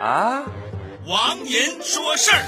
啊，王银说事儿。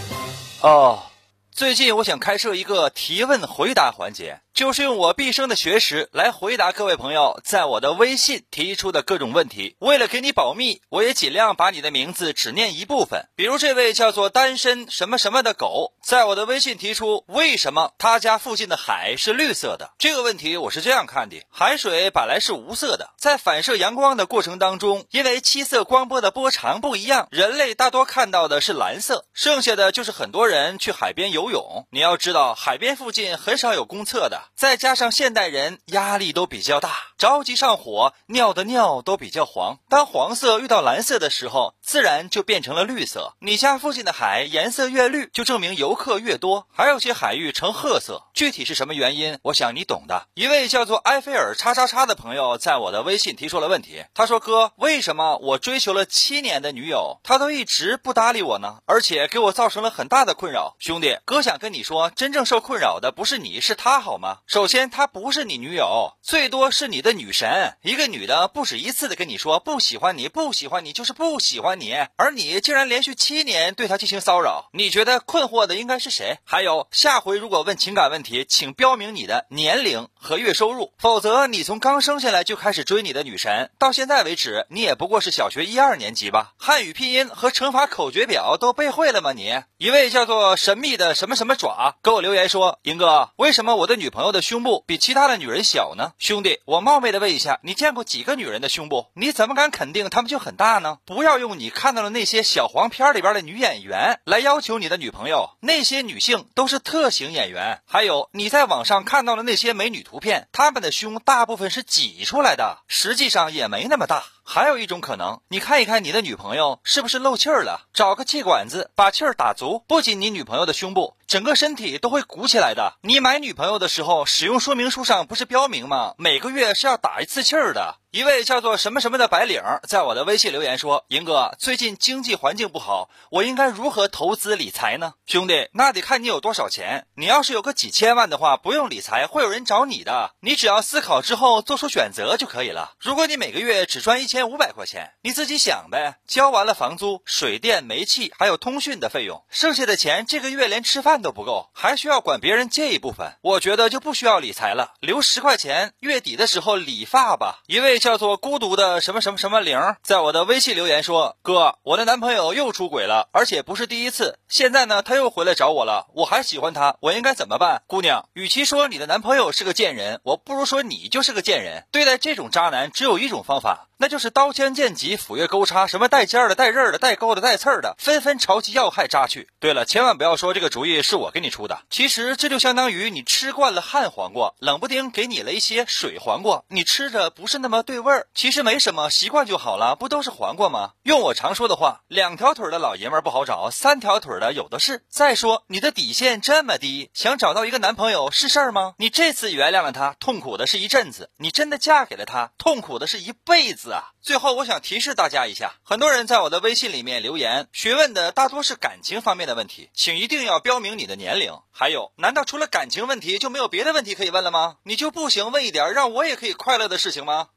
哦，最近我想开设一个提问回答环节。就是用我毕生的学识来回答各位朋友在我的微信提出的各种问题。为了给你保密，我也尽量把你的名字只念一部分。比如这位叫做单身什么什么的狗，在我的微信提出为什么他家附近的海是绿色的这个问题，我是这样看的：海水本来是无色的，在反射阳光的过程当中，因为七色光波的波长不一样，人类大多看到的是蓝色，剩下的就是很多人去海边游泳。你要知道，海边附近很少有公厕的。再加上现代人压力都比较大，着急上火，尿的尿都比较黄。当黄色遇到蓝色的时候，自然就变成了绿色。你家附近的海颜色越绿，就证明游客越多。还有些海域呈褐色，具体是什么原因？我想你懂的。一位叫做埃菲尔叉叉叉的朋友在我的微信提出了问题，他说：“哥，为什么我追求了七年的女友，她都一直不搭理我呢？而且给我造成了很大的困扰。兄弟，哥想跟你说，真正受困扰的不是你，是她，好吗？”首先，她不是你女友，最多是你的女神。一个女的不止一次的跟你说不喜欢你，不喜欢你就是不喜欢你，而你竟然连续七年对她进行骚扰。你觉得困惑的应该是谁？还有，下回如果问情感问题，请标明你的年龄和月收入，否则你从刚生下来就开始追你的女神，到现在为止，你也不过是小学一二年级吧？汉语拼音和乘法口诀表都背会了吗？你一位叫做神秘的什么什么爪给我留言说，银哥，为什么我的女朋友朋友的？胸部比其他的女人小呢，兄弟，我冒昧的问一下，你见过几个女人的胸部？你怎么敢肯定她们就很大呢？不要用你看到的那些小黄片里边的女演员来要求你的女朋友，那些女性都是特型演员。还有你在网上看到的那些美女图片，她们的胸大部分是挤出来的，实际上也没那么大。还有一种可能，你看一看你的女朋友是不是漏气儿了，找个气管子把气儿打足，不仅你女朋友的胸部，整个身体都会鼓起来的。你买女朋友的时候，使用说明书上不是标明吗？每个月是要打一次气儿的。一位叫做什么什么的白领在我的微信留言说：“银哥，最近经济环境不好，我应该如何投资理财呢？”兄弟，那得看你有多少钱。你要是有个几千万的话，不用理财，会有人找你的。你只要思考之后做出选择就可以了。如果你每个月只赚一千五百块钱，你自己想呗。交完了房租、水电、煤气，还有通讯的费用，剩下的钱这个月连吃饭都不够，还需要管别人借一部分。我觉得就不需要理财了，留十块钱，月底的时候理发吧。一位。叫做孤独的什么什么什么零，在我的微信留言说：“哥，我的男朋友又出轨了，而且不是第一次。现在呢，他又回来找我了，我还喜欢他，我应该怎么办？”姑娘，与其说你的男朋友是个贱人，我不如说你就是个贱人。对待这种渣男，只有一种方法。那就是刀枪剑戟斧钺钩叉，什么带尖的、带刃的、带钩的、带刺的，纷纷朝其要害扎去。对了，千万不要说这个主意是我给你出的。其实这就相当于你吃惯了旱黄瓜，冷不丁给你了一些水黄瓜，你吃着不是那么对对味儿。其实没什么，习惯就好了，不都是黄瓜吗？用我常说的话，两条腿的老爷们儿不好找，三条腿的有的是。再说你的底线这么低，想找到一个男朋友是事儿吗？你这次原谅了他，痛苦的是一阵子；你真的嫁给了他，痛苦的是一辈子啊。最后，我想提示大家一下，很多人在我的微信里面留言询问的大多是感情方面的问题，请一定要标明你的年龄。还有，难道除了感情问题就没有别的问题可以问了吗？你就不行问一点让我也可以快乐的事情吗？